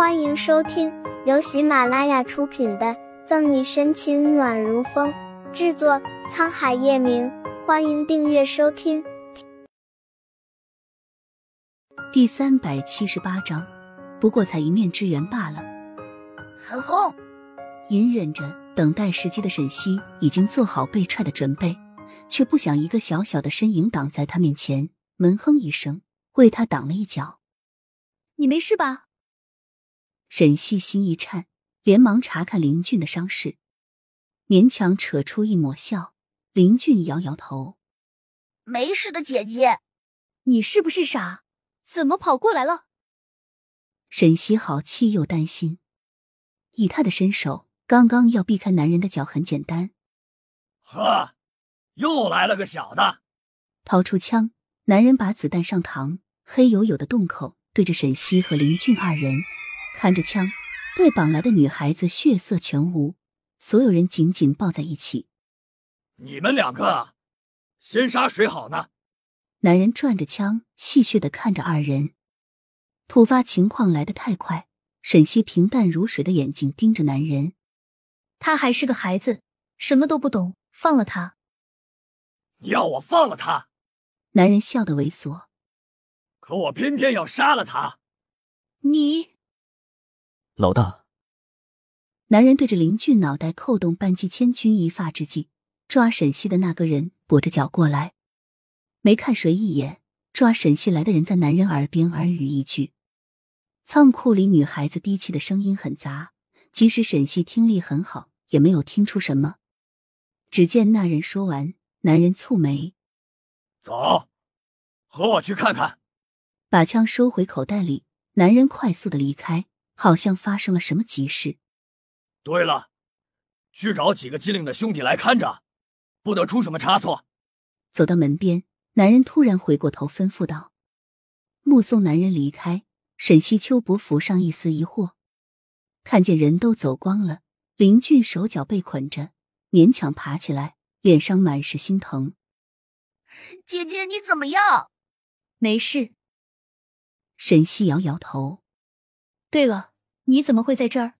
欢迎收听由喜马拉雅出品的《赠你深情暖如风》，制作沧海夜明。欢迎订阅收听。第三百七十八章，不过才一面之缘罢了。很红，隐忍着等待时机的沈西已经做好被踹的准备，却不想一个小小的身影挡在他面前，闷哼一声，为他挡了一脚。你没事吧？沈西心一颤，连忙查看林俊的伤势，勉强扯出一抹笑。林俊摇摇头：“没事的，姐姐。你是不是傻？怎么跑过来了？”沈西好气又担心，以他的身手，刚刚要避开男人的脚很简单。呵，又来了个小的，掏出枪，男人把子弹上膛，黑黝黝的洞口对着沈西和林俊二人。看着枪，被绑来的女孩子血色全无，所有人紧紧抱在一起。你们两个，先杀谁好呢？男人转着枪，戏谑的看着二人。突发情况来得太快，沈西平淡如水的眼睛盯着男人。他还是个孩子，什么都不懂，放了他。你要我放了他？男人笑得猥琐。可我偏偏要杀了他。你。老大，男人对着邻居脑袋扣动扳机，千钧一发之际，抓沈西的那个人跛着脚过来，没看谁一眼，抓沈西来的人在男人耳边耳语一句。仓库里女孩子低气的声音很杂，即使沈西听力很好，也没有听出什么。只见那人说完，男人蹙眉：“走，和我去看看。”把枪收回口袋里，男人快速的离开。好像发生了什么急事。对了，去找几个机灵的兄弟来看着，不得出什么差错。走到门边，男人突然回过头吩咐道：“目送男人离开，沈西秋伯浮上一丝疑惑。看见人都走光了，林俊手脚被捆着，勉强爬起来，脸上满是心疼。姐姐，你怎么样？没事。沈西摇摇头。对了。你怎么会在这儿？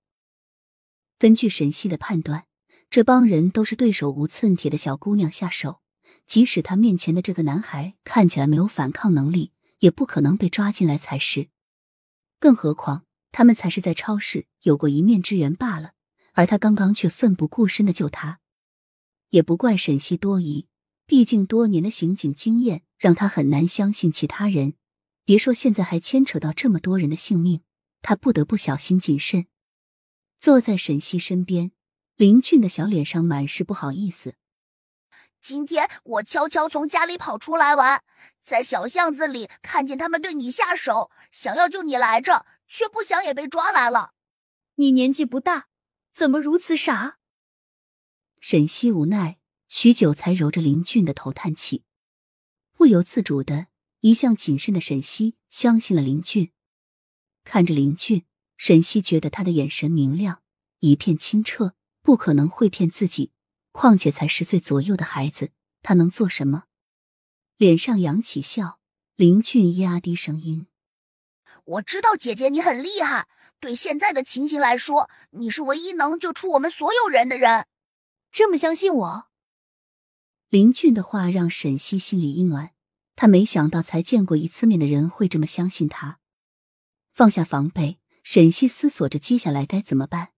根据沈西的判断，这帮人都是对手无寸铁的小姑娘下手。即使他面前的这个男孩看起来没有反抗能力，也不可能被抓进来才是。更何况他们才是在超市有过一面之缘罢了，而他刚刚却奋不顾身的救他。也不怪沈西多疑，毕竟多年的刑警经验让他很难相信其他人。别说现在还牵扯到这么多人的性命。他不得不小心谨慎。坐在沈西身边，林俊的小脸上满是不好意思。今天我悄悄从家里跑出来玩，在小巷子里看见他们对你下手，想要救你来着，却不想也被抓来了。你年纪不大，怎么如此傻？沈西无奈，许久才揉着林俊的头叹气，不由自主的，一向谨慎的沈西相信了林俊。看着林俊，沈西觉得他的眼神明亮，一片清澈，不可能会骗自己。况且才十岁左右的孩子，他能做什么？脸上扬起笑，林俊压低声音：“我知道姐姐你很厉害，对现在的情形来说，你是唯一能救出我们所有人的人。这么相信我？”林俊的话让沈西心里一暖，他没想到才见过一次面的人会这么相信他。放下防备，沈西思索着接下来该怎么办。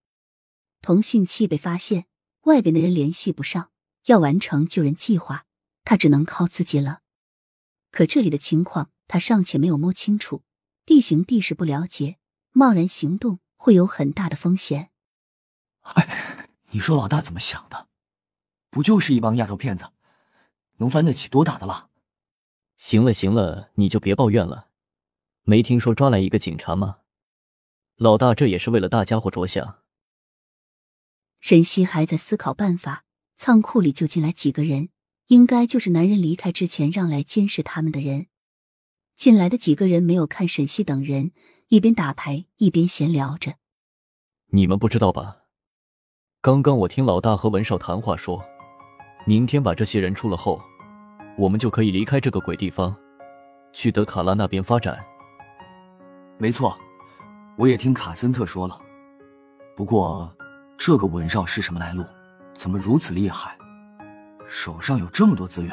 同信器被发现，外边的人联系不上，要完成救人计划，他只能靠自己了。可这里的情况他尚且没有摸清楚，地形地势不了解，贸然行动会有很大的风险。哎，你说老大怎么想的？不就是一帮丫头片子，能翻得起多大的浪？行了行了，你就别抱怨了。没听说抓来一个警察吗？老大，这也是为了大家伙着想。沈西还在思考办法。仓库里就进来几个人，应该就是男人离开之前让来监视他们的人。进来的几个人没有看沈西等人，一边打牌一边闲聊着。你们不知道吧？刚刚我听老大和文少谈话，说明天把这些人出了后，我们就可以离开这个鬼地方，去德卡拉那边发展。没错，我也听卡森特说了。不过，这个文少是什么来路？怎么如此厉害？手上有这么多资源？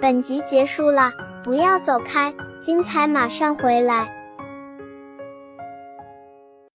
本集结束了，不要走开，精彩马上回来。